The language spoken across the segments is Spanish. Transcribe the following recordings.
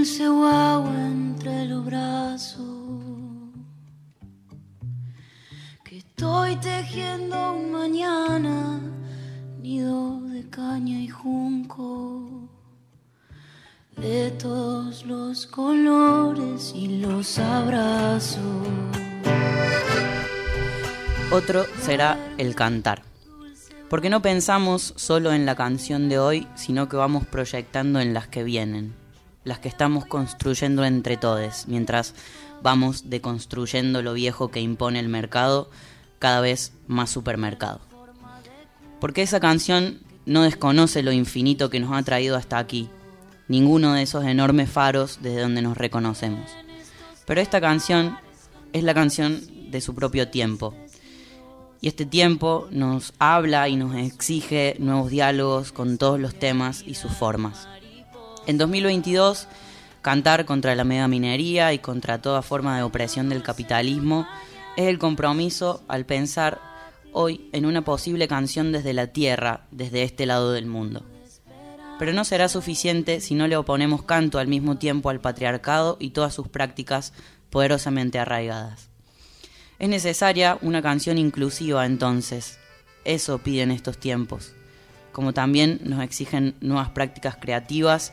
dulce guagua entre los brazos. Que estoy tejiendo un mañana, nido de caña y junco. De todos los colores y los abrazos. Otro será el cantar. Porque no pensamos solo en la canción de hoy, sino que vamos proyectando en las que vienen, las que estamos construyendo entre todos, mientras vamos deconstruyendo lo viejo que impone el mercado, cada vez más supermercado. Porque esa canción no desconoce lo infinito que nos ha traído hasta aquí, ninguno de esos enormes faros desde donde nos reconocemos. Pero esta canción es la canción de su propio tiempo, y este tiempo nos habla y nos exige nuevos diálogos con todos los temas y sus formas. En 2022, cantar contra la mega minería y contra toda forma de opresión del capitalismo es el compromiso al pensar hoy en una posible canción desde la tierra, desde este lado del mundo. Pero no será suficiente si no le oponemos canto al mismo tiempo al patriarcado y todas sus prácticas poderosamente arraigadas. Es necesaria una canción inclusiva entonces. Eso piden estos tiempos. Como también nos exigen nuevas prácticas creativas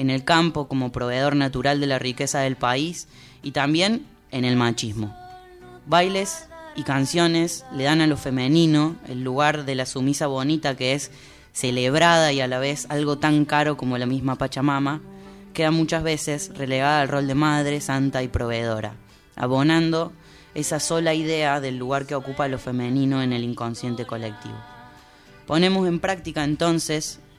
en el campo como proveedor natural de la riqueza del país y también en el machismo. Bailes y canciones le dan a lo femenino el lugar de la sumisa bonita que es celebrada y a la vez algo tan caro como la misma Pachamama, queda muchas veces relegada al rol de madre, santa y proveedora, abonando esa sola idea del lugar que ocupa lo femenino en el inconsciente colectivo. Ponemos en práctica entonces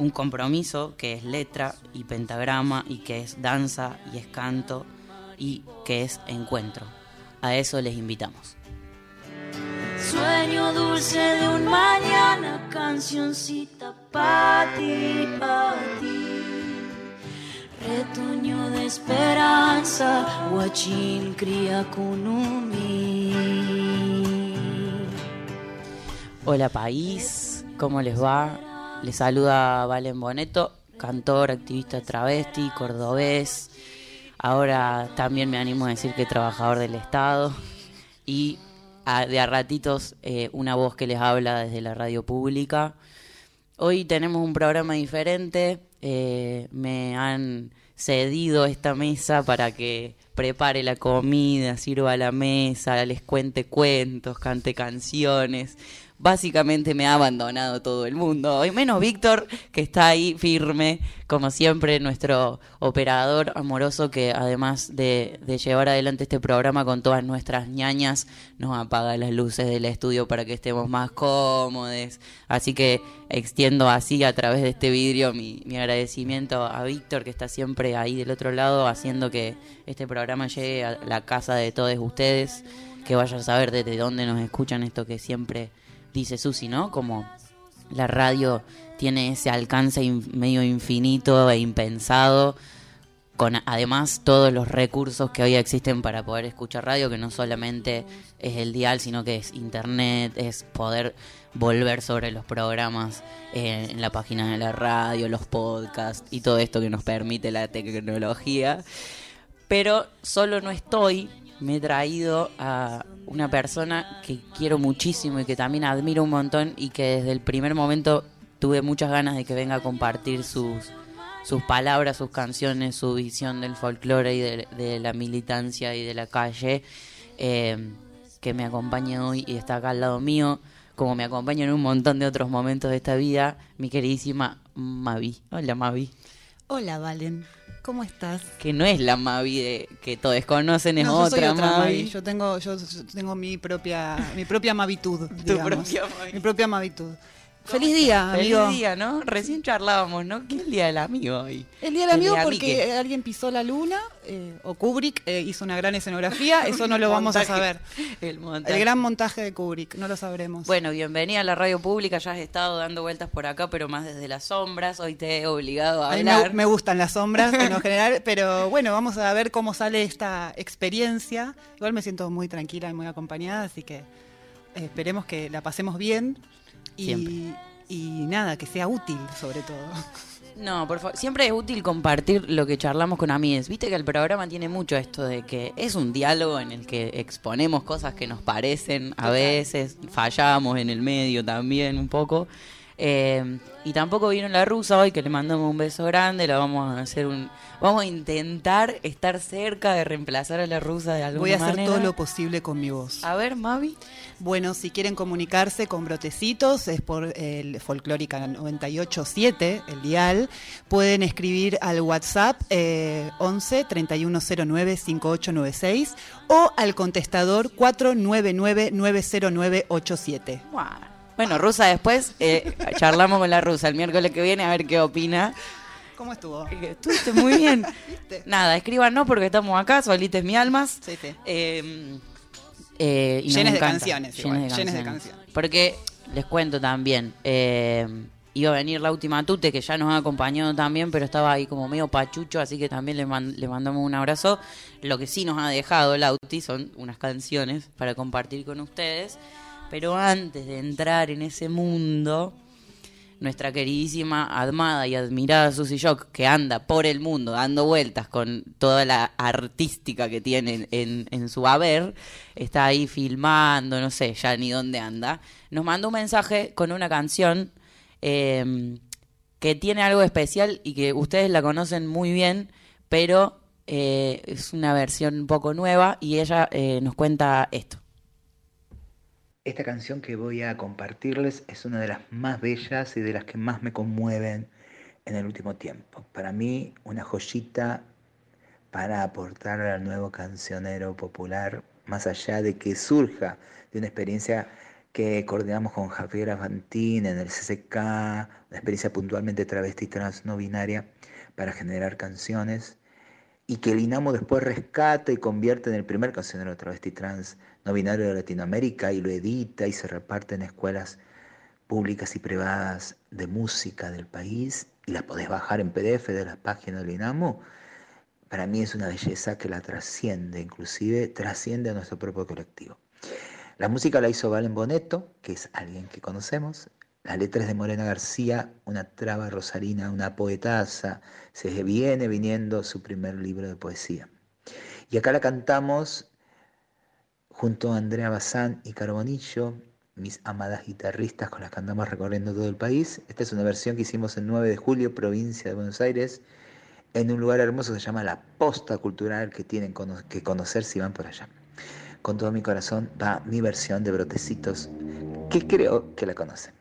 un compromiso que es letra y pentagrama y que es danza y es canto y que es encuentro. A eso les invitamos. Sueño dulce de un mañana, cancioncita para ti, para ti. Retoño de esperanza, guachín cría Hola país, ¿cómo les va? Les saluda Valen Boneto, cantor, activista travesti, cordobés. Ahora también me animo a decir que trabajador del Estado y de a ratitos eh, una voz que les habla desde la radio pública. Hoy tenemos un programa diferente, eh, me han cedido esta mesa para que prepare la comida, sirva la mesa, les cuente cuentos, cante canciones básicamente me ha abandonado todo el mundo. Hoy menos Víctor, que está ahí firme, como siempre, nuestro operador amoroso que además de, llevar adelante este programa con todas nuestras ñañas, nos apaga las luces del estudio para que estemos más cómodos. Así que extiendo así a través de este vidrio mi, mi agradecimiento a Víctor, que está siempre ahí del otro lado, haciendo que este programa llegue a la casa de todos ustedes que vayan a saber desde dónde nos escuchan esto que siempre dice Susi, ¿no? Como la radio tiene ese alcance medio infinito e impensado, con además todos los recursos que hoy existen para poder escuchar radio, que no solamente es el dial, sino que es internet, es poder volver sobre los programas en la página de la radio, los podcasts y todo esto que nos permite la tecnología. Pero solo no estoy me he traído a una persona que quiero muchísimo y que también admiro un montón y que desde el primer momento tuve muchas ganas de que venga a compartir sus, sus palabras, sus canciones, su visión del folclore y de, la militancia y de la calle, eh, que me acompaña hoy y está acá al lado mío, como me acompaña en un montón de otros momentos de esta vida, mi queridísima Mavi. Hola Mavi. Hola Valen, ¿cómo estás? Que no es la Mavi de, que todos conocen, es No, yo soy otra, otra Mavi. Mavi. Yo tengo, yo tengo mi propia, mi propia mavitud, digamos. propia Mavi. Mi propia mavitud. Feliz día, Feliz amigo. día, ¿no? Recién charlábamos, ¿no? ¿Qué es el día del amigo hoy? El día del amigo porque amique. alguien pisó la luna, eh, o Kubrick eh, hizo una gran escenografía, eso no lo vamos a saber. El montaje. El gran montaje de Kubrick, no lo sabremos. Bueno, bienvenida a la radio pública. Ya has estado dando vueltas por acá, pero más desde las sombras. Hoy te he obligado a a mí me, hablar. me gustan las sombras en lo general, pero bueno, vamos a ver cómo sale esta experiencia. Igual me siento muy tranquila y muy acompañada, así que eh, esperemos que la pasemos bien Siempre. y nada, que sea útil sobre todo. No, por favor. Siempre es útil compartir lo que charlamos con amigos. Viste que el programa tiene mucho esto de que es un diálogo en el que exponemos cosas que nos parecen. A veces fallamos en el medio también un poco. Eh, y tampoco vino la rusa hoy, que le mandamos un beso grande. La vamos a hacer un. Vamos a intentar estar cerca de reemplazar a la rusa de alguna Voy a hacer manera. todo lo posible con mi voz. A ver, Mavi. Bueno, si quieren comunicarse con Brotecitos, es por el Folclórica 987, el dial. Pueden escribir al WhatsApp eh, 11 3109 5896 o al contestador 499 90987. Bueno, Rusa, después eh, charlamos con la Rusa el miércoles que viene a ver qué opina. ¿Cómo estuvo? Eh, Estuviste muy bien. Nada, escríbanos porque estamos acá, solites mi almas. Sí, sí. Eh, eh, y Llenes de canciones, igual, llenes de canciones. Porque les cuento también, eh, iba a venir la última Tute, que ya nos ha acompañado también, pero estaba ahí como medio pachucho, así que también le, man- le mandamos un abrazo. Lo que sí nos ha dejado Lauti son unas canciones para compartir con ustedes. Pero antes de entrar en ese mundo, nuestra queridísima, amada y admirada Susy Shock, que anda por el mundo dando vueltas con toda la artística que tiene en, su haber, está ahí filmando, no sé ya ni dónde anda, nos mandó un mensaje con una canción eh, que tiene algo especial y que ustedes la conocen muy bien, pero eh, es una versión un poco nueva y ella eh, nos cuenta esto. Esta canción que voy a compartirles es una de las más bellas y de las que más me conmueven en el último tiempo. Para mí, una joyita para aportar al nuevo cancionero popular, más allá de que surja de una experiencia que coordinamos con Javier Avantín en el CCK, una experiencia puntualmente travesti trans no binaria, para generar canciones y que el INAMO después rescata y convierte en el primer cancionero travesti trans no binario de Latinoamérica y lo edita y se reparte en escuelas públicas y privadas de música del país y las podés bajar en PDF de las páginas del INAMO, para mí es una belleza que la trasciende, inclusive trasciende a nuestro propio colectivo. La música la hizo Valen Boneto, que es alguien que conocemos. Las letras de Morena García, una traba rosarina, una poetasa. Se viene viniendo su primer libro de poesía. Y acá la cantamos junto a Andrea Bazán y Carbonillo, mis amadas guitarristas con las que andamos recorriendo todo el país. Esta es una versión que hicimos el 9 de julio, provincia de Buenos Aires, en un lugar hermoso que se llama La Posta Cultural que tienen que conocer si van por allá. Con todo mi corazón va mi versión de Brotecitos, que creo que la conocen.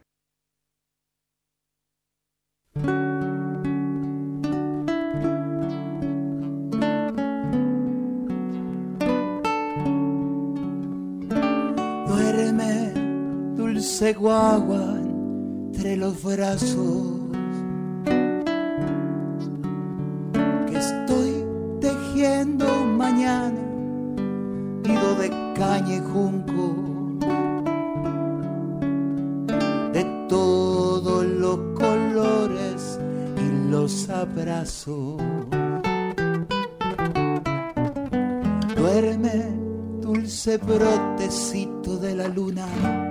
Dulce guagua, entre los brazos. Que estoy tejiendo mañana, nido de caña y junco. De todos los colores y los abrazos. Duerme, dulce brotecito de la luna.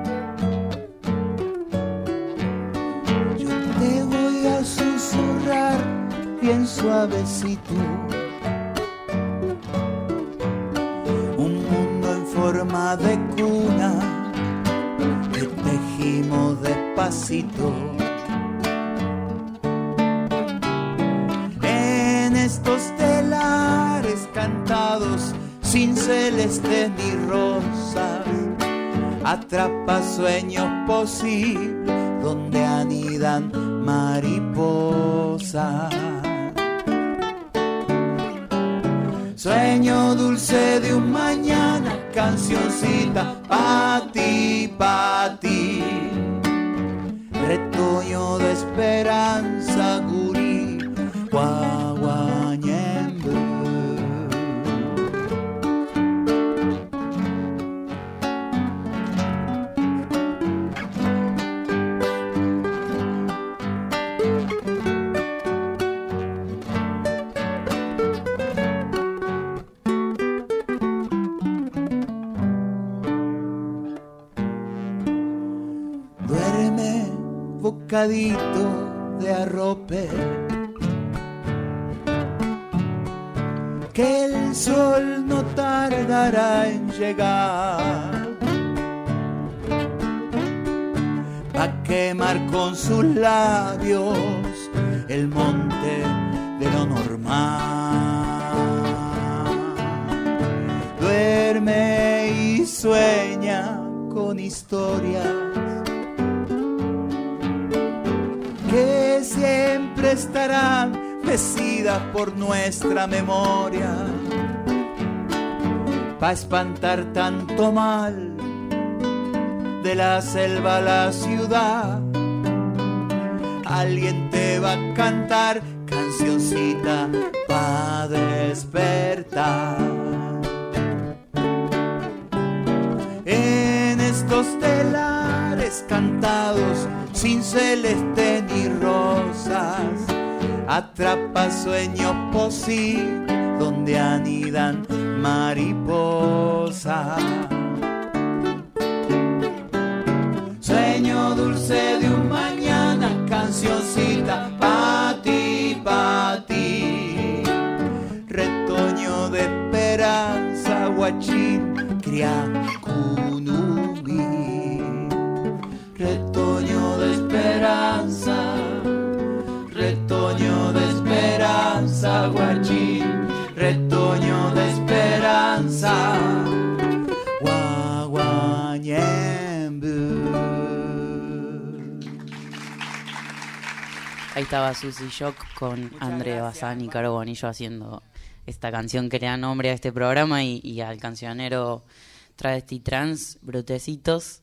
bien suavecito. Un mundo en forma de cuna que tejimos despacito. En estos telares cantados sin celeste ni rosas, atrapa sueños posibles donde anidan mariposas. Sueño dulce de un mañana, cancioncita pa' ti, pa' ti. Retoño de esperanza, de arrope. Que el sol no tardará en llegar. Pa' quemar con sus labios el monte de lo normal. Duerme y sueña con historias siempre estarán mecidas por nuestra memoria, pa' espantar tanto mal de la selva a la ciudad. Alguien te va a cantar cancioncita pa' despertar. En estos telares cantados sin celeste ni rosas, atrapa sueños posibles donde anidan mariposas. Sueño dulce de un mañana, cancioncita pa' ti, pa' ti. Retoño de esperanza, guachín, criacunumi. Guachín. Retoño de esperanza. Ahí estaba Susy Shock con André Bazán y Caro Bonillo haciendo esta canción que le da nombre a este programa y, y al cancionero travesti trans, Brotecitos.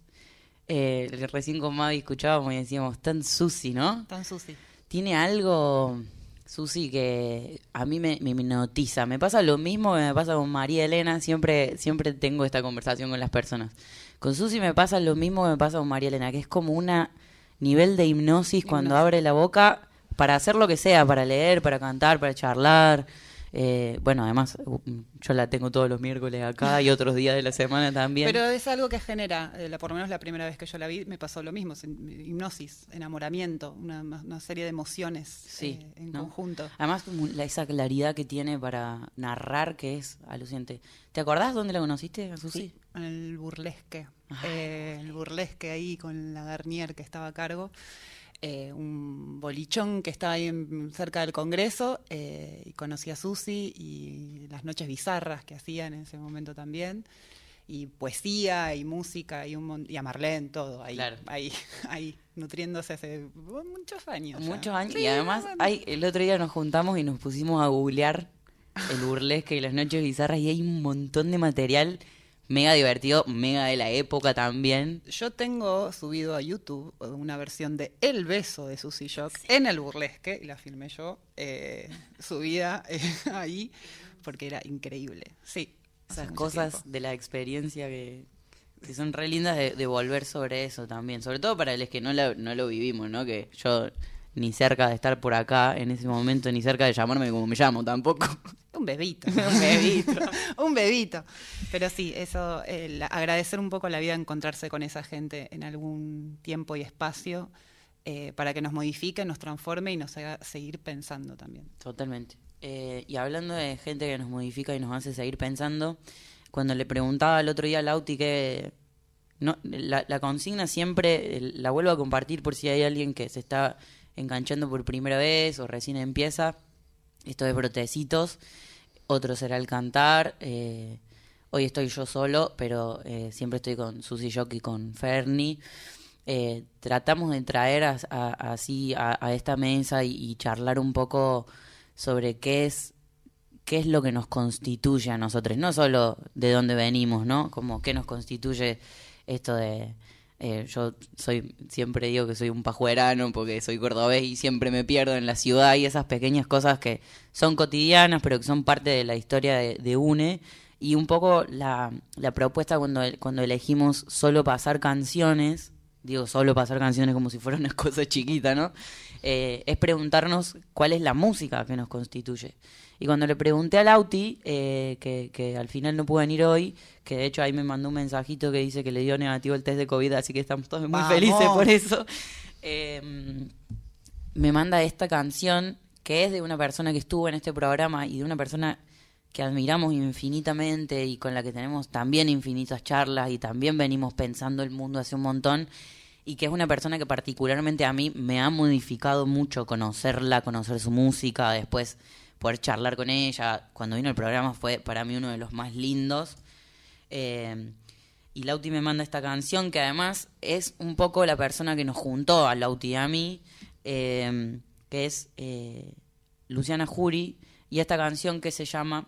Eh, recién con Mavi escuchábamos y decíamos, tan Susy, ¿no? Tan Susi. Tiene algo, Susi, que a mí me, me hipnotiza. Me pasa lo mismo que me pasa con María Elena. Siempre, siempre tengo esta conversación con las personas. Con Susi me pasa lo mismo que me pasa con María Elena, que es como una nivel de hipnosis cuando abre la boca para hacer lo que sea, para leer, para cantar, para charlar. Eh, bueno, además, yo la tengo todos los miércoles acá y otros días de la semana también. Pero es algo que genera, eh, la- por lo menos la primera vez que yo la vi, me pasó lo mismo, hipnosis, enamoramiento, una, una serie de emociones Sí, eh, en ¿no? conjunto. Además, la- esa claridad que tiene para narrar que es alucinante. ¿Te acordás dónde la conociste, a Susi? En el burlesque, Ay, eh, el burlesque ahí con la Garnier que estaba a cargo, eh, un bolichón que estaba ahí en- cerca del Congreso, eh, y conocí a Susi y las noches bizarras que hacían en ese momento también, y poesía y música y, un, y a Marlene, todo ahí, Claro. ahí, ahí, nutriéndose hace muchos años. ya. Muchos años. Sí, y además, bueno. hay, el otro día nos juntamos y nos pusimos a googlear el burlesque y las noches bizarras y hay un montón de material mega divertido, mega de la época también. Yo tengo subido a YouTube una versión de El beso de Susy Shock en el burlesque, y la filmé yo, eh, subida eh, ahí, porque era increíble. Sí. Esas cosas tiempo. de la experiencia que, que son re lindas de, de volver sobre eso también. Sobre todo para los que no, la- no lo vivimos, ¿no? Que yo ni cerca de estar por acá en ese momento, ni cerca de llamarme como me llamo tampoco. Un bebito. Un bebito. un bebito. Pero sí, eso, la- agradecer un poco la vida, encontrarse con esa gente en algún tiempo y espacio eh, para que nos modifique, nos transforme y nos haga seguir pensando también. Totalmente. Eh, y hablando de gente que nos modifica y nos hace seguir pensando, cuando le preguntaba el otro día a Lauti que no, la, la consigna siempre eh, la vuelvo a compartir por si hay alguien que se está enganchando por primera vez o recién empieza. Esto de brotecitos, otro será el cantar, eh, Hoy estoy yo solo, pero eh, siempre estoy con Susi Jock y con Fernie. Eh, tratamos de traer así a, a esta mesa y, y charlar un poco sobre qué es qué es lo que nos constituye a nosotros, no solo de dónde venimos, ¿no? Como qué nos constituye esto de eh, yo soy siempre digo que soy un pajuerano porque soy cordobés y siempre me pierdo en la ciudad y esas pequeñas cosas que son cotidianas pero que son parte de la historia de, de UNE y un poco la, la propuesta cuando, cuando elegimos solo pasar canciones digo solo pasar canciones como si fuera una cosa chiquita, ¿no? Eh, es preguntarnos cuál es la música que nos constituye. Y cuando le pregunté a Lauti, eh, que, que al final no pudo venir hoy, que de hecho ahí me mandó un mensajito que dice que le dio negativo el test de COVID, así que estamos todos muy ¡Vamos! felices por eso, eh, me manda esta canción que es de una persona que estuvo en este programa y de una persona que admiramos infinitamente y con la que tenemos también infinitas charlas y también venimos pensando el mundo hace un montón y que es una persona que particularmente a mí me ha modificado mucho conocerla, conocer su música, después poder charlar con ella. Cuando vino el programa fue para mí uno de los más lindos. Eh, y Lauti me manda esta canción que además es un poco la persona que nos juntó a Lauti y a mí, eh, que es eh, Luciana Jury, y esta canción que se llama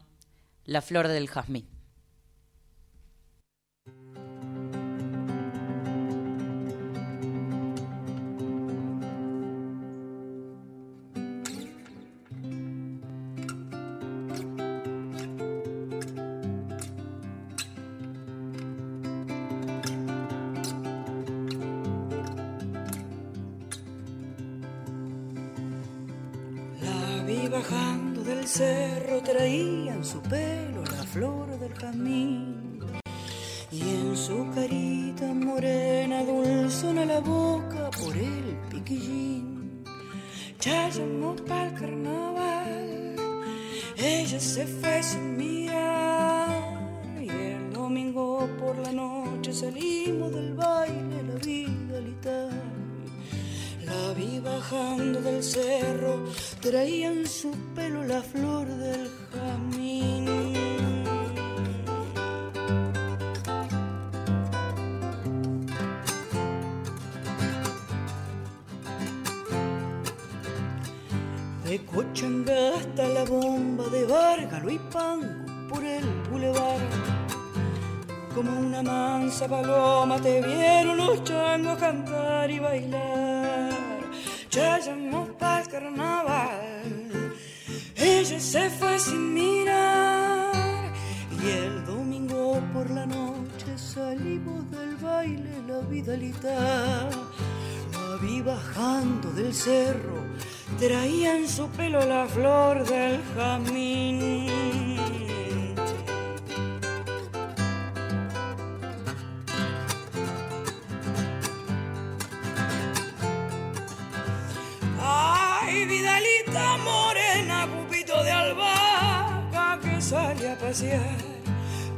La Flor del Jazmín. Bajando del cerro, traía en su pelo la flor del jazmín. Y en su carita morena dulzona la boca por el piquillín. Ya llamó pa'l carnaval, ella se fue sin mirar. Traía en su pelo la flor del jamín. De Cochanga hasta la bomba de Bárgalo y Pango por el bulevar. Como una mansa paloma te vieron los changos cantar la vidalita. La vi bajando del cerro, traía en su pelo la flor del jamín. Ay, Vidalita morena, pupito de albahaca que sale a pasear,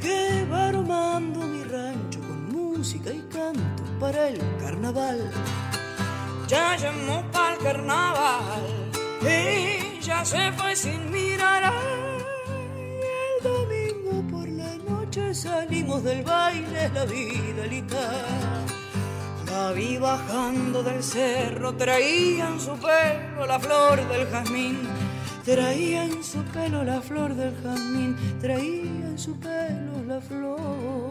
que va armando mi rancho música y canto para el carnaval. Ya llamó para el carnaval y ya se fue sin mirar. El domingo por la noche salimos del baile, la Vidalita. La vi bajando del cerro, traía en su pelo la flor del jazmín. Traía en su pelo la flor del jazmín, traía en su pelo la flor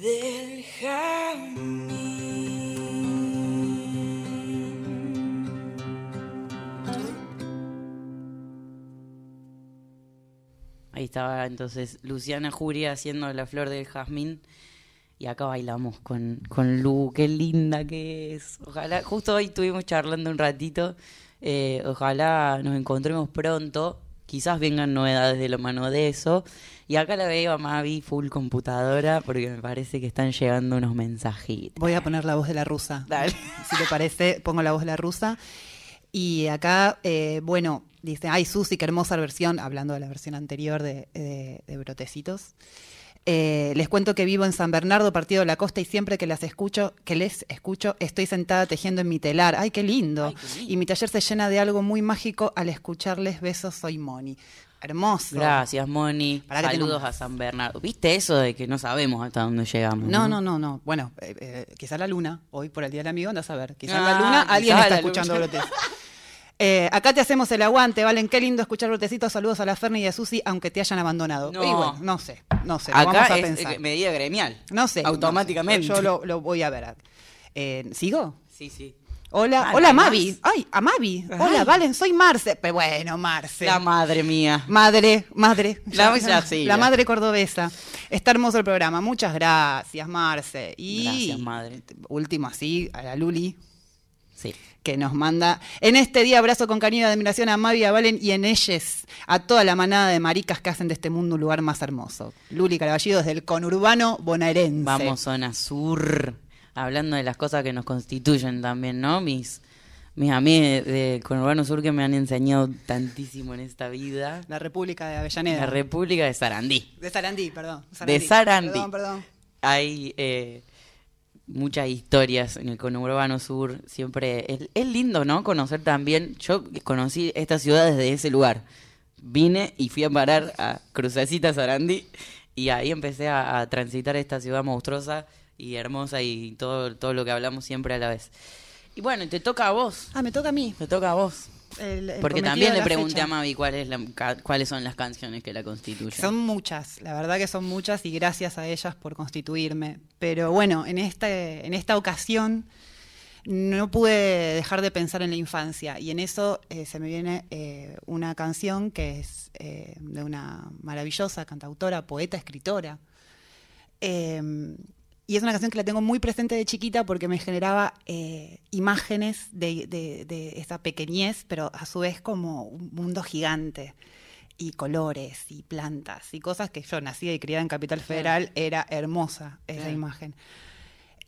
del jazmín. Ahí estaba entonces Luciana Juria haciendo la flor del jazmín. Y acá bailamos con, con Lu, qué linda que es. Ojalá, justo hoy estuvimos charlando un ratito. eh, ojalá nos encontremos pronto. Quizás vengan novedades de la mano de eso. Y acá la veo a Mavi full computadora porque me parece que están llegando unos mensajitos. Voy a poner la voz de la rusa. Dale. Si te parece, pongo la voz de la rusa. Y acá, eh, bueno, dice, ay, Susi, qué hermosa versión, hablando de la versión anterior de, de- de Brotecitos. Eh, les cuento que vivo en San Bernardo, partido de la costa, y siempre que las escucho, que les escucho, estoy sentada tejiendo en mi telar. ¡Ay, qué lindo! Ay, qué lindo. Y mi taller se llena de algo muy mágico al escucharles besos, soy Moni. Hermoso. Gracias, Moni. Que Saludos a San Bernardo. ¿Viste eso de que no sabemos hasta dónde llegamos? No, no, no, no. Bueno, eh, eh, quizá la luna, hoy por el Día del Amigo, andás a ver. Quizá Ah, la luna, alguien quizá está la escuchando luna. brotes. Eh, acá te hacemos el aguante, Valen. Qué lindo escuchar brotecitos. Saludos a la Ferni y a Susi, aunque te hayan abandonado. No. Y bueno, no sé, no sé. lo vamos Acá a es pensar. medida gremial. No sé. Automáticamente. no sé. Yo lo, lo voy a ver. Eh, ¿Sigo? Sí, sí. Hola, hola ¿no hay Mavi. Ay, a Mavi. Hola. Valen, soy Marce. Pero bueno, Marce. La madre mía. Madre, madre. La- ya, sí, la ya. madre cordobesa. Está hermoso el programa. Muchas gracias, Marce. Y Gracias, madre. último así, a la Luli, Sí. que nos manda en este día abrazo con cariño de admiración a Mavi, a Valen y en ellas a toda la manada de maricas que hacen de este mundo un lugar más hermoso. Luli Caraballido desde el conurbano bonaerense. Vamos, zona sur. Hablando de las cosas que nos constituyen también, ¿no? Mis, mis amigos de, de Conurbano Sur que me han enseñado tantísimo en esta vida. La República de Avellaneda. La República de Sarandí. de Sarandí, perdón. De Sarandí. Perdón, perdón. Hay eh, muchas historias en el conurbano sur. Siempre es, es lindo, ¿no? Conocer también. Yo conocí esta ciudad desde ese lugar. Vine y fui a parar a Crucecita Sarandí y ahí empecé a, a transitar esta ciudad monstruosa y hermosa y todo, todo lo que hablamos siempre a la vez. Y bueno, te toca a vos. Ah, me toca a mí. Te toca a vos. El- el Porque también le pregunté fecha. a Mavi cuál es la- ca- cuáles son las canciones que la constituyen. Son muchas, la verdad que son muchas y gracias a ellas por constituirme. Pero bueno, en, este, en esta ocasión no pude dejar de pensar en la infancia y en eso eh, se me viene eh, una canción que es eh, de una maravillosa cantautora, poeta, escritora. Y es una canción que la tengo muy presente de chiquita porque me generaba eh, imágenes de, de- de esa pequeñez, pero a su vez como un mundo gigante. Y colores y plantas y cosas que yo, nacida y criada en Capital Federal, era hermosa esa imagen.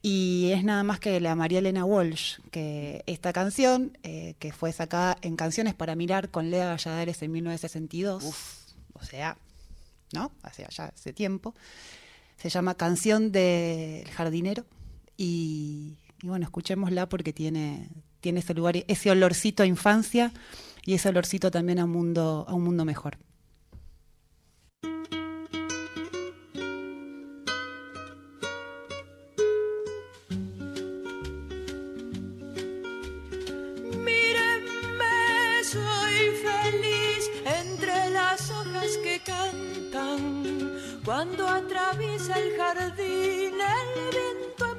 Y es nada más que la María Elena Walsh, que esta canción, eh, que fue sacada en Canciones para Mirar con Lea Valladares en 1962, o sea, ¿no? Hace ya hace tiempo, se llama Canción del Jardinero. Y, bueno, escuchémosla porque tiene, tiene ese lugar, ese olorcito a infancia y ese olorcito también a, mundo, a un mundo mejor. Mírenme, soy feliz entre las hojas que cantan. Cuando atraviesa el jardín el viento en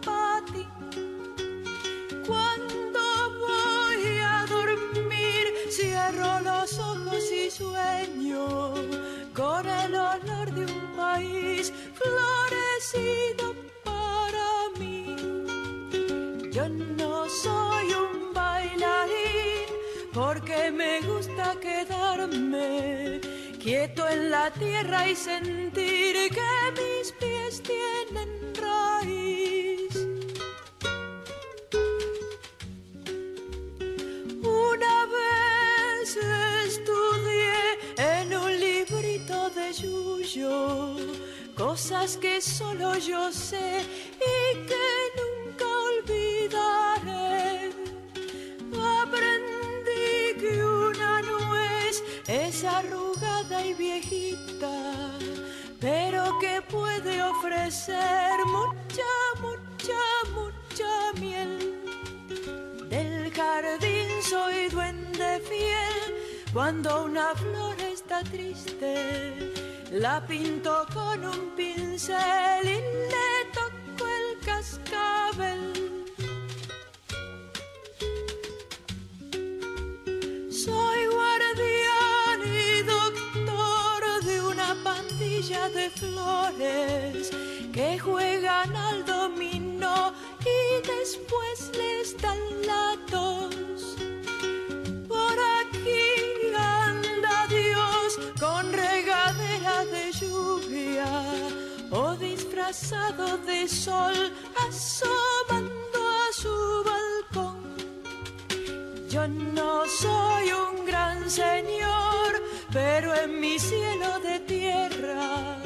monopatín. Cuando voy a dormir, cierro los ojos y sueño con el olor de un país florecido para mí. Yo no soy un bailarín porque me gusta quedarme quieto en la tierra y sentir que mis pies tienen raíz. Una vez estudié en un librito de Yuyo cosas que solo yo sé y que mucha, mucha, mucha miel. Del jardín soy duende fiel. Cuando una flor está triste, la pinto con un pincel y le toco el cascabel. Soy guardián y doctor de una pandilla de flores que juegan al dominó y después les dan la tos. Por aquí anda Dios con regadera de lluvia o disfrazado de sol asomando a su balcón. Yo no soy un gran señor, pero en mi cielo de tierra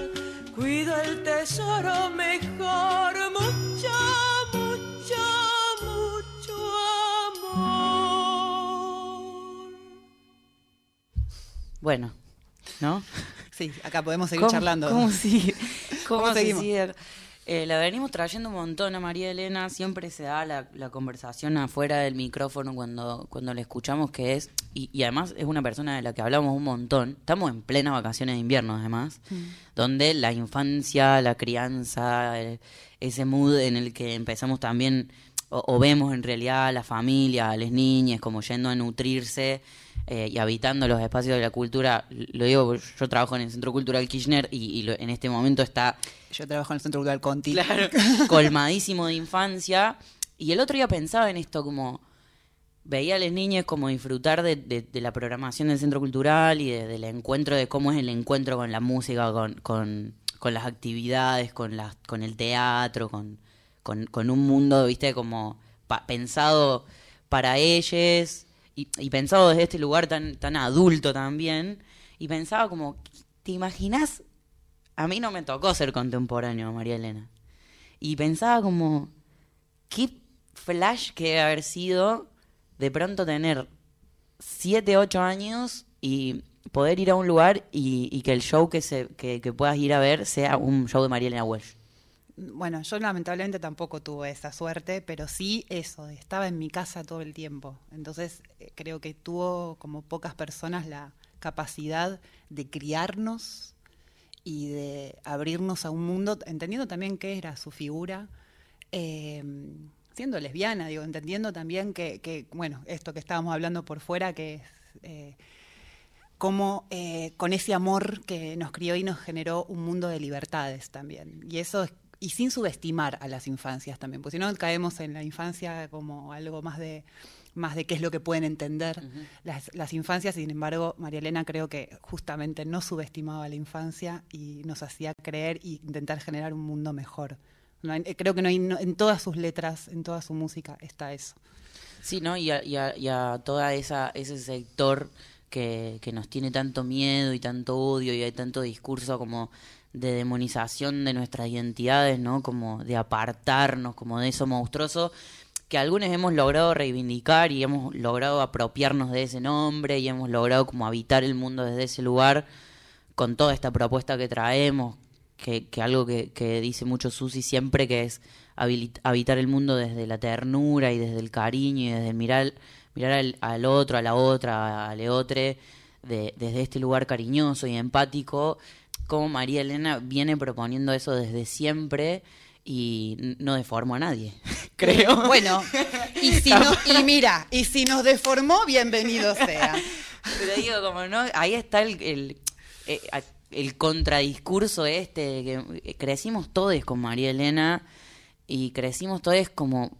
cuido el tesoro mejor, mucho, mucho, mucho amor. Bueno, ¿no? Sí, acá podemos seguir ¿Cómo- charlando. ¿Cómo sigue? ¿Cómo, ¿Cómo se seguimos? sigue? Eh, la venimos trayendo un montón a María Elena, siempre se da la, la conversación afuera del micrófono cuando, cuando la escuchamos, que es, y, y además es una persona de la que hablamos un montón, estamos en plenas vacaciones de invierno además, donde la infancia, la crianza, eh, ese mood en el que empezamos también, o, o vemos en realidad a la familia, a las niñas, como yendo a nutrirse eh, y habitando los espacios de la cultura, lo digo, yo trabajo en el Centro Cultural Kirchner y, y lo- en este momento está Yo trabajo en el Centro Cultural Conti. Claro, colmadísimo de infancia. Y el otro día pensaba en esto, como veía a las niñas como disfrutar de, de- de la programación del centro cultural y de- del encuentro, de cómo es el encuentro con la música, con, con, con las actividades, con, las, con el teatro, con, con, con un mundo, viste, como pa- pensado para ellas y, y pensado desde este lugar tan, tan adulto también. Y pensaba como, ¿te imaginas a mí no me tocó ser contemporáneo, María Elena. Y pensaba como, qué flash que debe haber sido de pronto tener 7, 8 años y poder ir a un lugar y, que el show que, se, que, que puedas ir a ver sea un show de María Elena Walsh. Bueno, yo lamentablemente tampoco tuve esa suerte, pero sí eso, estaba en mi casa todo el tiempo. Entonces eh, creo que tuvo como pocas personas la capacidad de criarnos y de abrirnos a un mundo, entendiendo también qué era su figura, eh, siendo lesbiana, digo, entendiendo también que, bueno, esto que estábamos hablando por fuera, que es... eh, cómo eh, con ese amor que nos crió y nos generó un mundo de libertades también. Y eso es- y sin subestimar a las infancias también, porque si no caemos en la infancia como algo más de más de qué es lo que pueden entender las, las infancias, sin embargo, María Elena creo que justamente no subestimaba la infancia y nos hacía creer e intentar generar un mundo mejor. No hay- eh, creo que no hay, no- en todas sus letras, en toda su música está eso. Sí, ¿no? Y a, y a, y a toda esa ese sector que, que nos tiene tanto miedo y tanto odio y hay tanto discurso como de demonización de nuestras identidades, ¿no? Como de apartarnos, como de eso monstruoso que algunos hemos logrado reivindicar y hemos logrado apropiarnos de ese nombre y hemos logrado como habitar el mundo desde ese lugar con toda esta propuesta que traemos, que, que algo que, dice mucho Susi siempre, que es habitar el mundo desde la ternura y desde el cariño y desde mirar, mirar al, al otro, a la otra, al otro, de, desde este lugar cariñoso y empático, como María Elena viene proponiendo eso desde siempre y no deformó a nadie, creo. Bueno, y, si y mira, y si nos deformó, bienvenido sea. Pero digo, como no, ahí está el, el, eh, el contradiscurso este, de que eh, crecimos todos con María Elena y crecimos todos como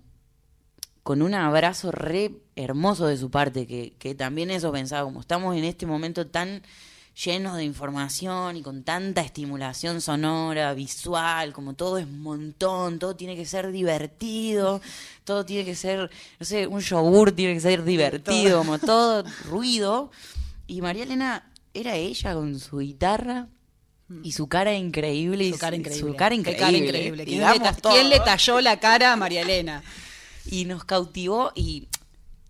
con un abrazo re hermoso de su parte, que, que también eso pensaba, como estamos en este momento tan llenos de información y con tanta estimulación sonora, visual, como todo es montón, todo tiene que ser divertido, todo tiene que ser, no sé, un yogur tiene que ser divertido, como todo ruido. Y María Elena era ella con su guitarra y su cara increíble. Su cara increíble. Su cara Qué increíble. cara increíble. ¿Quién, le, quién todo. le talló la cara a María Elena? Y nos cautivó y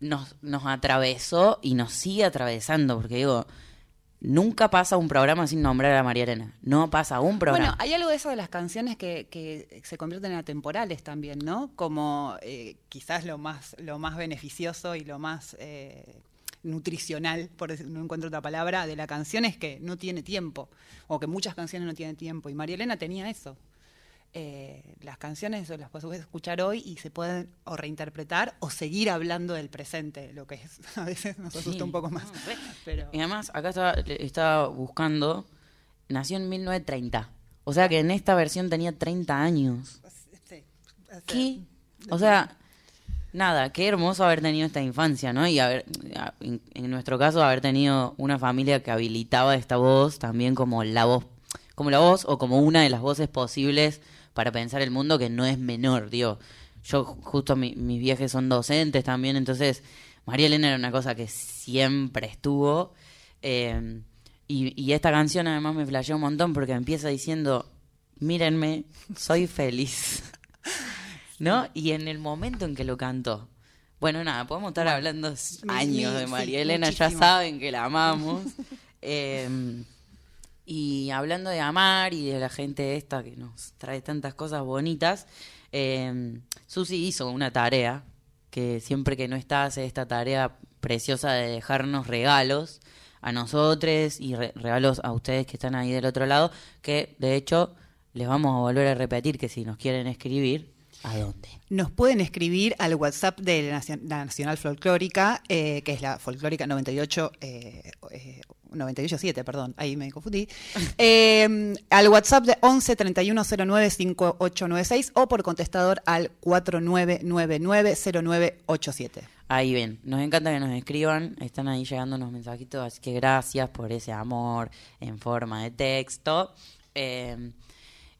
nos, nos atravesó y nos sigue atravesando, porque digo, nunca pasa un programa sin nombrar a María Elena. No pasa un programa. Bueno, hay algo de eso de las canciones que, se convierten en atemporales también, ¿no? Como eh, quizás lo más, lo más beneficioso y lo más eh, nutricional, por decir- no encuentro otra palabra, de la canción es que no tiene tiempo, o que muchas canciones no tienen tiempo. Y María Elena tenía eso. Eh, las canciones las puedes escuchar hoy y se pueden o reinterpretar o seguir hablando del presente, lo que es, a veces nos asusta Sí. un poco más. Pero, Y además, acá estaba, estaba buscando, nació en 1930. O sea que en esta versión tenía 30 años. sí, o sea, ¿Qué? O sea, nada, qué hermoso haber tenido esta infancia, ¿no? Y haber, en, en nuestro caso, haber tenido una familia que habilitaba esta voz también como la voz, como la voz o como una de las voces posibles para pensar el mundo que no es menor, digo. Yo justo mi- mis viajes son docentes también, entonces María Elena era una cosa que siempre estuvo. eh, y, y esta canción además me flasheó un montón porque empieza diciendo, mírenme, soy feliz. ¿No? Y en el momento en que lo cantó. Bueno, nada, podemos estar hablando años de María Elena, ya saben que la amamos. Eh, y hablando de amar y de la gente esta que nos trae tantas cosas bonitas, eh, Susi hizo una tarea que siempre que no está hace esta tarea preciosa de dejarnos regalos a nosotros y re- regalos a ustedes que están ahí del otro lado, que de hecho les vamos a volver a repetir que si nos quieren escribir, ¿a dónde? Nos pueden escribir al WhatsApp de la Nacio- la Nacional Folclórica, eh, que es la Folclórica 98, eh, eh, 987, perdón, ahí me confundí. Eh, al WhatsApp de 11 3109 5896 o por contestador al 4999 0987. Ahí ven, nos encanta que nos escriban, están ahí llegando unos mensajitos, así que gracias por ese amor en forma de texto.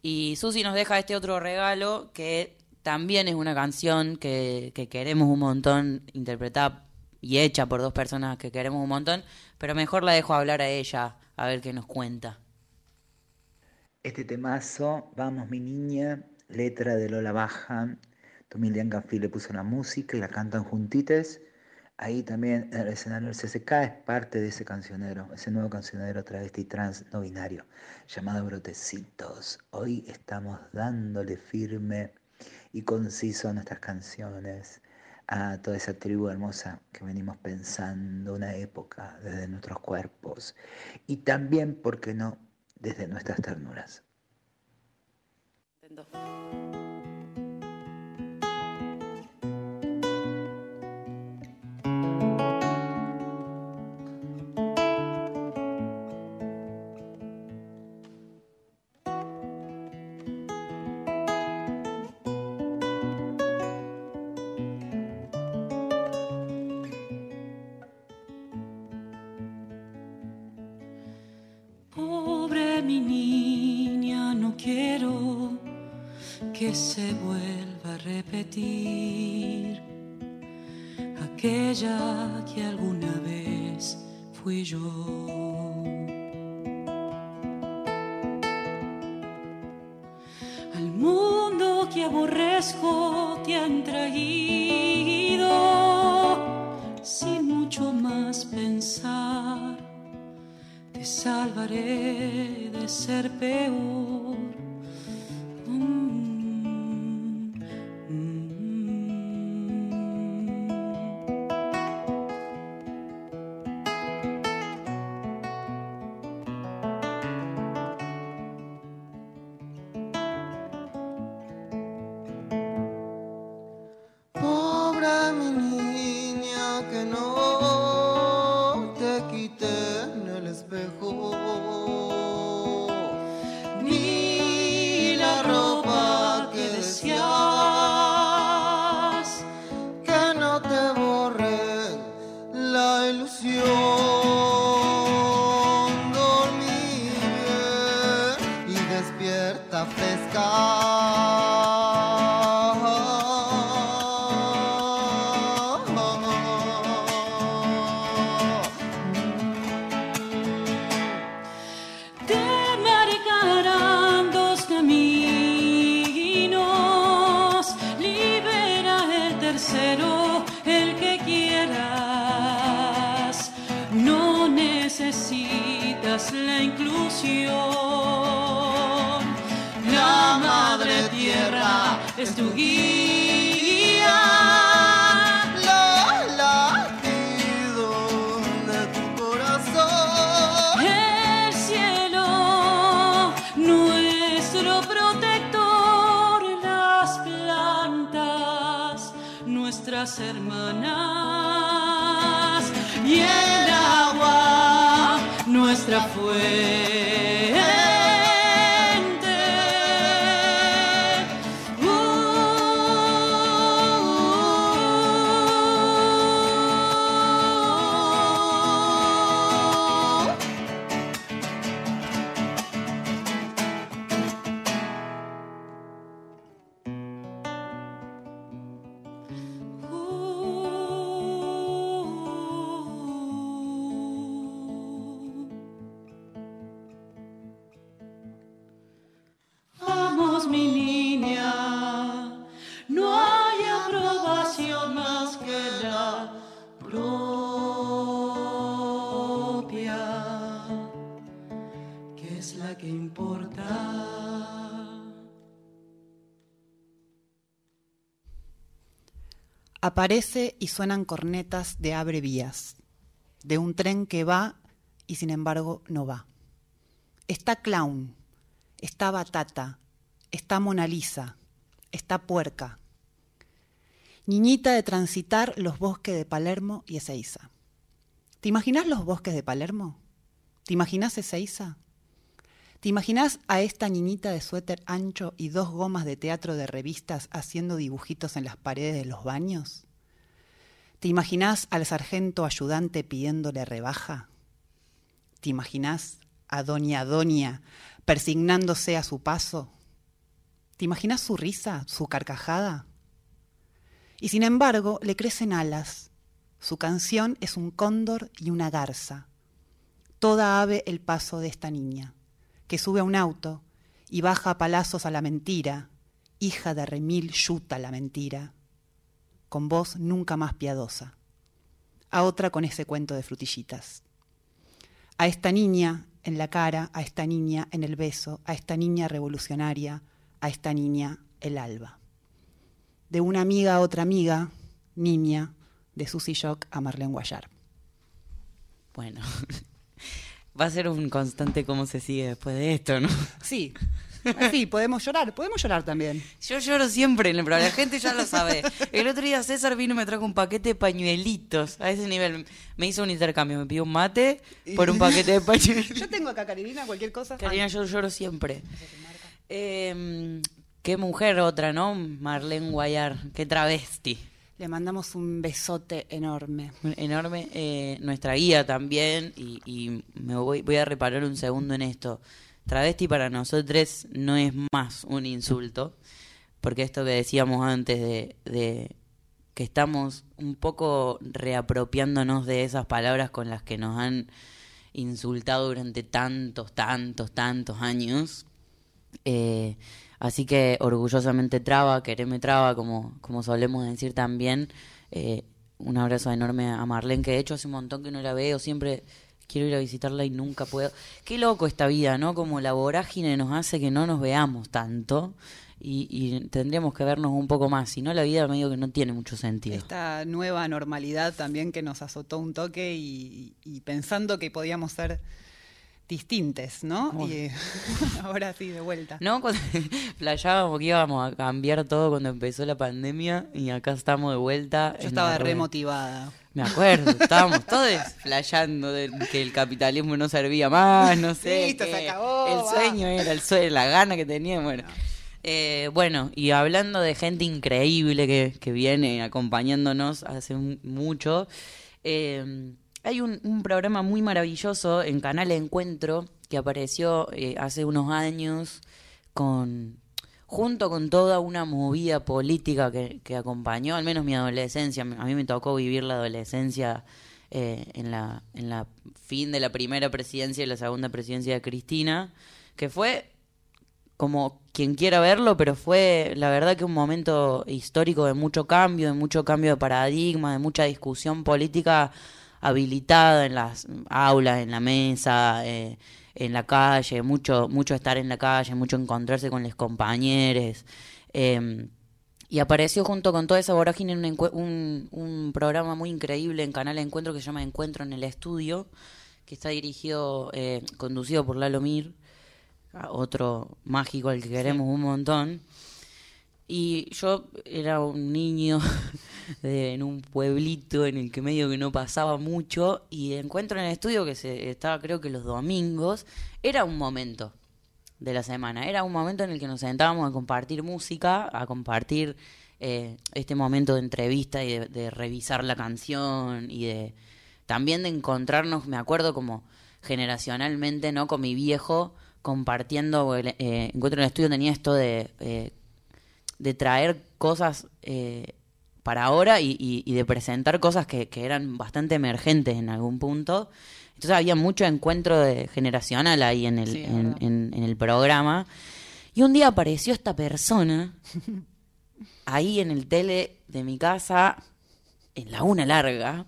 Y Susi nos deja este otro regalo que también es una canción que, que queremos un montón, interpretada y hecha por dos personas que queremos un montón, pero mejor la dejo hablar a ella, a ver qué nos cuenta. Este temazo, Vamos mi niña, letra de Lola Baja, Tomilian Canfi le puso la música y la cantan juntites. Ahí también el escenario del CCK es parte de ese cancionero, ese nuevo cancionero travesti trans no binario, llamado Brotecitos. Hoy estamos dándole firme y conciso a nuestras canciones, a toda esa tribu hermosa que venimos pensando una época desde nuestros cuerpos y también, ¿por qué no?, desde nuestras ternuras. Mi niña, no quiero que se vuelva a repetir aquella que alguna vez fui yo. El que quieras. No necesitas la inclusión. La madre tierra es tu guía. Nuestras hermanas, y el agua, nuestra fuente. Aparece y suenan cornetas de abre vías, de un tren que va y sin embargo no va. Está clown, está batata, está Mona Lisa, está puerca. Niñita de transitar los bosques de Palermo y Ezeiza. ¿Te imaginas los bosques de Palermo? ¿Te imaginas Ezeiza? ¿Te imaginas a esta niñita de suéter ancho y dos gomas de teatro de revistas haciendo dibujitos en las paredes de los baños? ¿Te imaginas al sargento ayudante pidiéndole rebaja? ¿Te imaginas a doña Doña persignándose a su paso? ¿Te imaginas su risa, su carcajada? Y sin embargo le crecen alas. Su canción es un cóndor y una garza. Toda ave el paso de esta niña que sube a un auto y baja a palazos a la mentira, hija de remil yuta la mentira, con voz nunca más piadosa, a otra con ese cuento de frutillitas. A esta niña en la cara, a esta niña en el beso, a esta niña revolucionaria, a esta niña el alba. De una amiga a otra amiga, niña, de Susy Shock a Marlene Guayar. Bueno, va a ser un constante cómo se sigue después de esto, ¿no? Sí, sí, podemos llorar, podemos llorar también. Yo lloro siempre en el programa, la gente ya lo sabe. El otro día César vino y me trajo un paquete de pañuelitos, a ese nivel. Me hizo un intercambio, me pidió un mate por un paquete de pañuelitos. Yo tengo acá, Carolina, cualquier cosa. Karina, yo lloro siempre. Eh, qué mujer otra, ¿no? Marlene Guayar, qué travesti. Le mandamos un besote enorme. Enorme. eh, nuestra guía también, y, y me voy, voy a reparar un segundo en esto. Travesti para nosotros no es más un insulto, porque esto que decíamos antes de, de que estamos un poco reapropiándonos de esas palabras con las que nos han insultado durante tantos, tantos, tantos años. Eh, así que orgullosamente traba, quereme traba, como, como solemos decir también. Eh, un abrazo enorme a Marlene, que de hecho hace un montón que no la veo, siempre quiero ir a visitarla y nunca puedo. Qué loco esta vida, ¿no? Como la vorágine nos hace que no nos veamos tanto y, y tendríamos que vernos un poco más, si no la vida medio que no tiene mucho sentido. Esta nueva normalidad también que nos azotó un toque y, y pensando que podíamos ser distintes, ¿no? Y ahora sí, de vuelta. ¿No? Cuando playábamos que íbamos a cambiar todo cuando empezó la pandemia y acá estamos de vuelta. Yo estaba la rueda. remotivada. Me acuerdo, estábamos todos flayando de que el capitalismo no servía más, no sé. Listo, se acabó, El va. sueño era el sueño, la gana que tenía, bueno. Eh, bueno, y hablando de gente increíble que, que viene acompañándonos hace mucho, eh, hay un, un programa muy maravilloso en Canal Encuentro que apareció eh, hace unos años con junto con toda una movida política que, que acompañó, al menos mi adolescencia. A mí me tocó vivir la adolescencia eh, en, la, en la fin de la primera presidencia y la segunda presidencia de Cristina, que fue como quien quiera verlo, pero fue la verdad que un momento histórico de mucho cambio, de mucho cambio de paradigma, de mucha discusión política habilitada en las aulas, en la mesa, eh, en la calle, mucho, mucho estar en la calle, mucho encontrarse con los compañeros. eh, y apareció junto con toda esa vorágine un, encue- un, un programa muy increíble en Canal Encuentro que se llama Encuentro en el Estudio, que está dirigido, eh, conducido por Lalo Mir, otro mágico al que queremos un montón. Y yo era un niño de- en un pueblito en el que medio que no pasaba mucho y encuentro en el estudio que se estaba creo que los domingos, era un momento de la semana, era un momento en el que nos sentábamos a compartir música, a compartir eh, este momento de entrevista y de, de revisar la canción y de también de encontrarnos, me acuerdo como generacionalmente, ¿no? Con mi viejo compartiendo, eh, encuentro en el estudio tenía esto de... eh, de traer cosas eh, para ahora y, y- y de presentar cosas que, que eran bastante emergentes en algún punto. Entonces había mucho encuentro de, generacional ahí en el, Sí, es en, verdad. en- en el programa. Y un día apareció esta persona ahí en el tele de mi casa, en la una larga,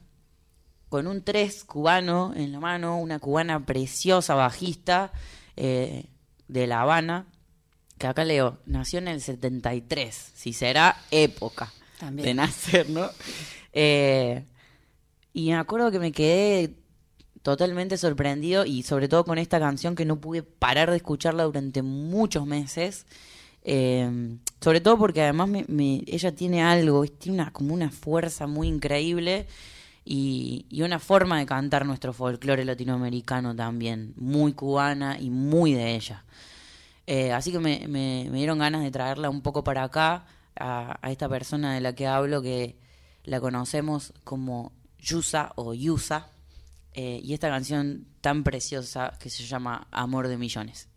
con un tres cubano en la mano, una cubana preciosa, bajista, eh, de La Habana, que acá leo, nació en el 73, si será época También. de nacer, ¿no? Eh, y me acuerdo que me quedé totalmente sorprendido y sobre todo con esta canción que no pude parar de escucharla durante muchos meses. Eh, sobre todo porque además me- me- ella tiene algo, tiene una, como una fuerza muy increíble y, y una forma de cantar nuestro folclore latinoamericano también, muy cubana y muy de ella. Eh, así que me, me- me dieron ganas de traerla un poco para acá, a, esta persona de la que hablo, que la conocemos como Yusa o Yusa, eh, y esta canción tan preciosa que se llama Amor de Millones.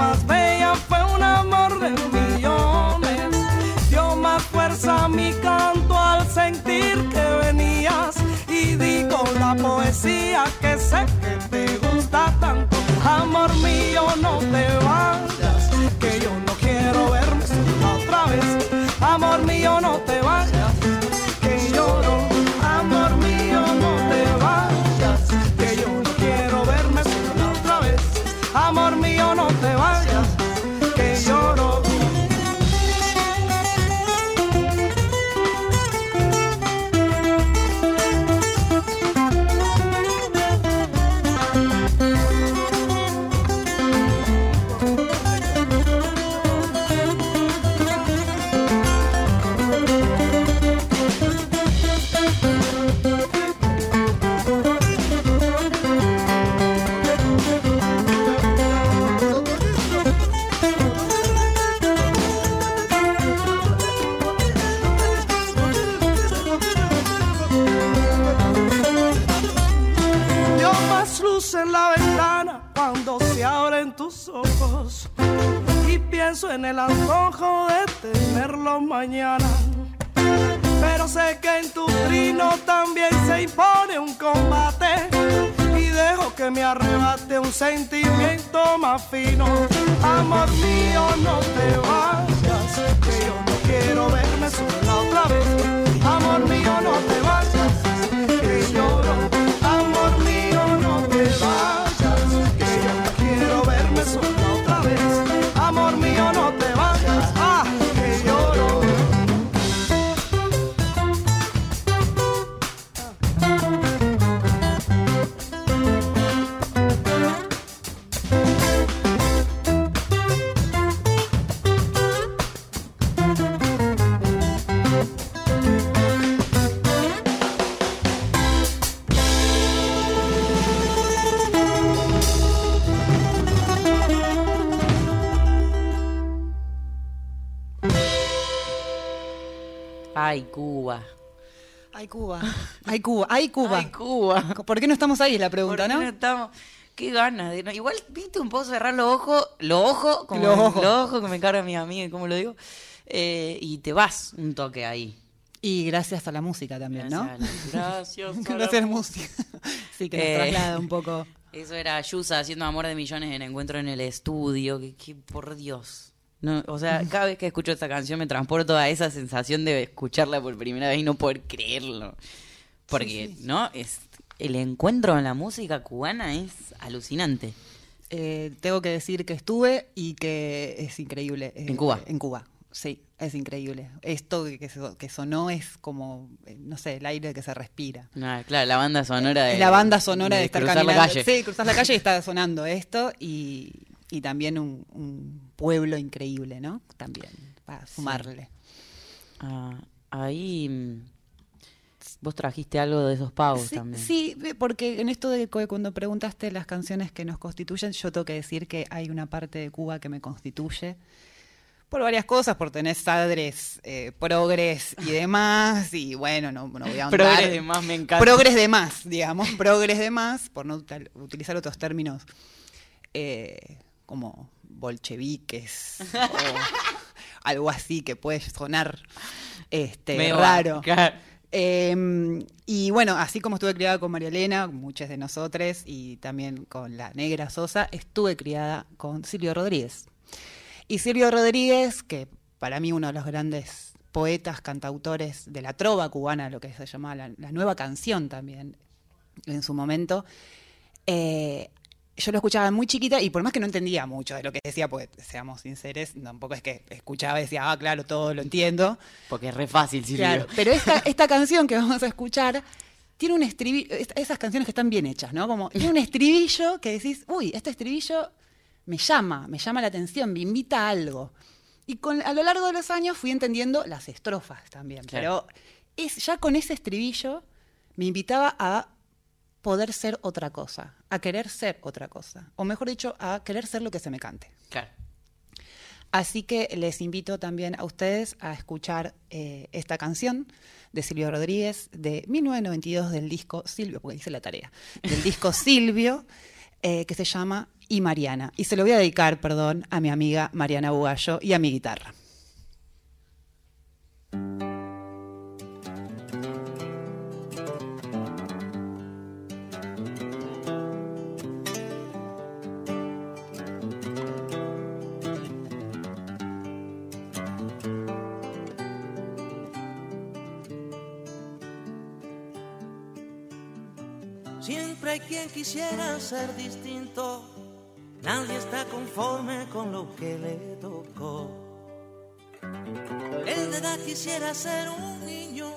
Más bella, fue un amor de millones. Dio más fuerza a mi canto al sentir que venías y digo la poesía que sé que te gusta tanto. Amor mío, no te vayas, el antojo de tenerlo mañana. Pero sé que en tu trino también se impone un combate y dejo que me arrebate un sentimiento más fino. Amor mío, no te vayas, que yo no quiero verme sola otra vez. Ay, Cuba. Ay, Cuba. Ay, Cuba. Ay, Cuba. ¿Por qué no estamos ahí? Es la pregunta, ¿Por qué ¿no? estamos? Qué ganas de Igual, viste, un poco cerrar los ojos, los ojos, como Los ojos. los ojos que me carga mi amiga, ¿cómo lo digo? Eh, y te vas un toque ahí. Y gracias a la música también, ¿no? Gracias a la- gracias a la Gracias a la música. Sí, que nos Eh, traslada un poco. Eso era Yusa haciendo Amor de Millones en Encuentro en el Estudio. Que, que por Dios. No, o sea, cada vez que escucho esta canción me transporto a esa sensación de escucharla por primera vez y no poder creerlo. Porque, ¿no? Es, el encuentro en la música cubana es alucinante. Eh, tengo que decir que estuve y que es increíble. eh, ¿En Cuba? En Cuba, sí, es increíble. Esto que, que so- que sonó es como, eh, no sé, el aire que se respira. Ah, claro, la banda sonora de. Es la banda sonora de, estar cruzar caminando. la calle. Sí, cruzar la calle y está sonando esto y, y también un, un pueblo increíble, ¿no? También, para sumarle. Ah, ahí. mm, Vos trajiste algo de esos pavos Sí, también. sí, porque en esto de cu- cuando preguntaste las canciones que nos constituyen, yo tengo que decir que hay una parte de Cuba que me constituye por varias cosas, por tener padres eh, progres y demás, y bueno, no, no voy a ahondar. Progres de más me encanta. Progres de más, digamos, progres de más, por no utilizar otros términos eh, como bolcheviques o algo así que puede sonar este, raro. Eh, y bueno, así como estuve criada con María Elena, muchas de nosotros, y también con la negra Sosa, estuve criada con Silvio Rodríguez. Y Silvio Rodríguez, que para mí uno de los grandes poetas, cantautores de la trova cubana, lo que se llamaba la, la nueva canción también en su momento, eh, yo lo escuchaba muy chiquita y por más que no entendía mucho de lo que decía, pues seamos sinceros, tampoco es que escuchaba y decía, ah, claro, todo lo entiendo. Porque es re fácil, Silvio. Claro, pero esta, esta canción que vamos a escuchar tiene un estribillo, es- esas canciones que están bien hechas, ¿no? Como tiene un estribillo que decís, uy, este estribillo me llama, me llama la atención, me invita a algo. Y con, a lo largo de los años fui entendiendo las estrofas también, Claro. pero es, ya con ese estribillo me invitaba a poder ser otra cosa, a querer ser otra cosa, o mejor dicho, a querer ser lo que se me cante. Claro. Así que les invito también a ustedes a escuchar eh, esta canción de Silvio Rodríguez de 1992 del disco Silvio, porque hice la tarea, del disco Silvio, eh, que se llama Y Mariana. Y se lo voy a dedicar, perdón, a mi amiga Mariana Bugallo y a mi guitarra. Hay quien quisiera ser distinto. Nadie está conforme con lo que le tocó. El de edad quisiera ser un niño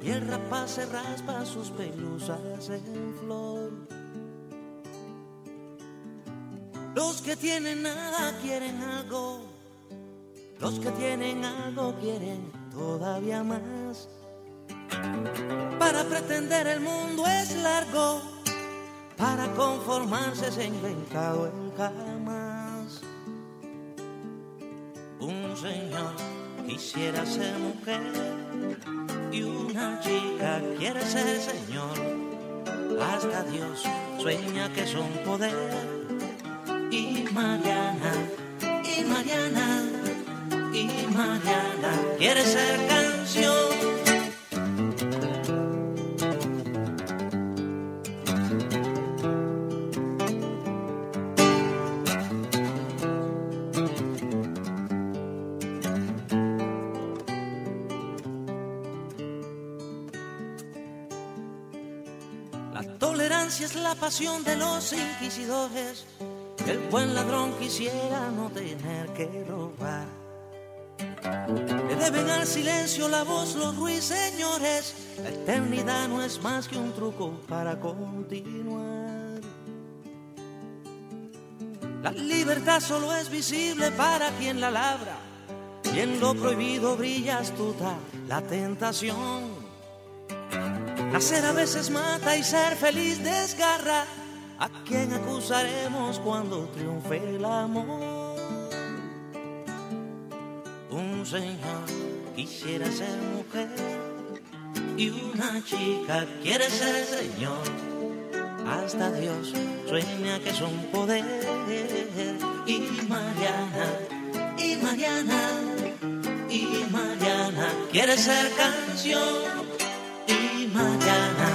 y el rapaz se raspa sus pelusas en flor. Los que tienen nada quieren algo. Los que tienen algo quieren todavía más. Para pretender el mundo es largo, para conformarse se ha inventado el jamás. Un señor quisiera ser mujer y una chica quiere ser señor. Hasta Dios sueña que son poder. Y Mariana, y Mariana, y Mariana quiere ser canción. De los inquisidores. El buen ladrón quisiera no tener que robar. Le deben al silencio la voz los ruiseñores. La eternidad no es más que un truco para continuar. La libertad solo es visible para quien la labra. Y en lo prohibido brilla astuta la tentación. Nacer a veces mata y ser feliz desgarra. ¿A quién acusaremos cuando triunfe el amor? Un señor quisiera ser mujer y una chica quiere ser señor. Hasta Dios sueña que es un poder y Mariana, y Mariana, y Mariana quiere ser canción Mariana,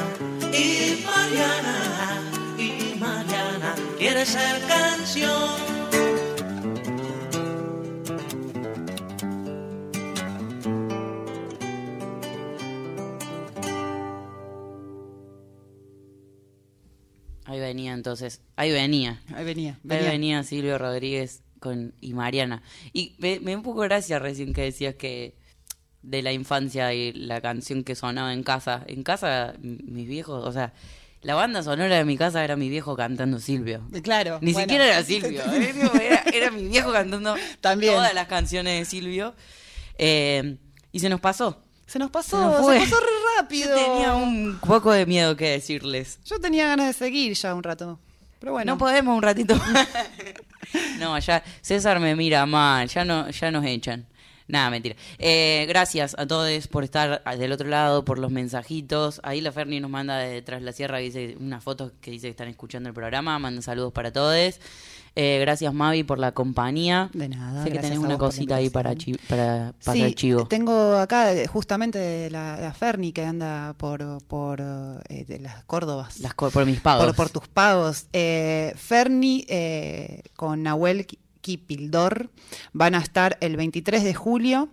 y Mariana, y Mariana quiere ser canción. Ahí venía entonces, ahí venía. Ahí venía. Ahí venía. venía Silvio Rodríguez con y Mariana. Y me, me dio un poco gracia recién que decías que de la infancia y la canción que sonaba en casa. En casa, mis viejos, o sea, la banda sonora de mi casa era mi viejo cantando Silvio. Claro. Ni bueno. siquiera era Silvio, ¿eh? Era, era mi viejo cantando También. todas las canciones de Silvio. Eh, y se nos pasó. Se nos Se pasó, nos se, pasó re rápido. Yo tenía un poco de miedo que decirles. Yo tenía ganas de seguir ya un rato. Pero bueno. No podemos un ratito no, ya César me mira mal, ya no, ya nos echan. Nada, mentira. Eh, gracias a todos por estar del otro lado, por los mensajitos. Ahí la Ferni nos manda de tras la sierra, dice una foto que dice que están escuchando el programa. Manda saludos para todos. Eh, gracias Mavi por la compañía. De nada, Sé que tenés una cosita ahí para, chi- para Sí, el chivo. tengo acá eh, justamente la, la Ferni que anda por, por eh, de las Córdobas. Las por mis pagos. Por, por tus pagos. Eh, Ferni eh, con Nahuel Kipildor van a estar el 23 de julio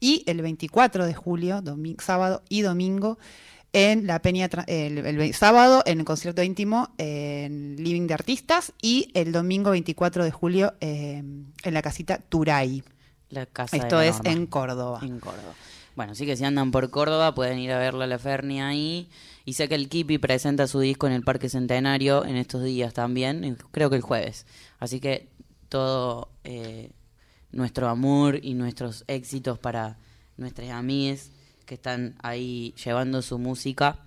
y el 24 de julio, sábado y domingo, en la Peña, el, sábado en el concierto íntimo en Living de Artistas y el domingo 24 de julio eh, en la casita Turay. La casa de Esto es Norma. en Córdoba. En Córdoba. Bueno, así que si andan por Córdoba pueden ir a verla a la Ferni ahí. Y sé que el Kipi presenta su disco en el Parque Centenario en estos días también, creo que el jueves. Así que todo eh, nuestro amor y nuestros éxitos para nuestras amigas que están ahí llevando su música.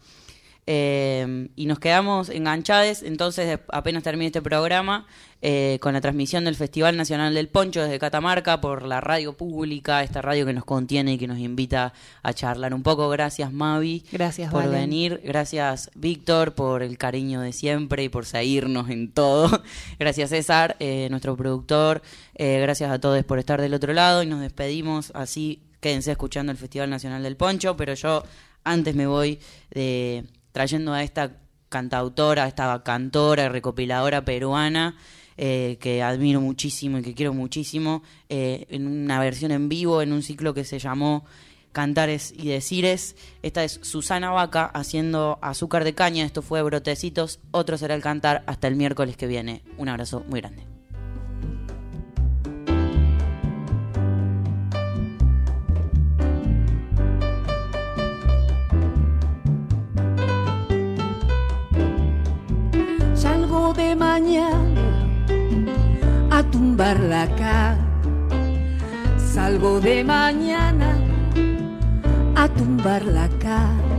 Eh, y nos quedamos enganchados, entonces apenas termine este programa, eh, con la transmisión del Festival Nacional del Poncho desde Catamarca por la radio pública, esta radio que nos contiene y que nos invita a charlar un poco. Gracias Mavi Gracias, por Valen. venir, gracias Víctor por el cariño de siempre y por seguirnos en todo. Gracias César, eh, nuestro productor, Eh, gracias a todos por estar del otro lado y nos despedimos así. Quédense escuchando el Festival Nacional del Poncho, pero yo antes me voy de, trayendo a esta cantautora, a esta cantora, recopiladora peruana, eh, que admiro muchísimo y que quiero muchísimo, eh, en una versión en vivo, en un ciclo que se llamó Cantares y Decires. Esta es Susana Vaca haciendo azúcar de caña, esto fue Brotecitos, otro será el cantar hasta el miércoles que viene. Un abrazo muy grande. De mañana a tumbar la cara. Salgo de mañana a tumbar la cara.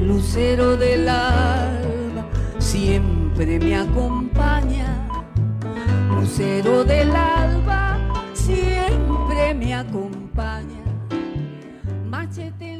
Lucero del alba siempre me acompaña. Lucero del alba siempre me acompaña. Machete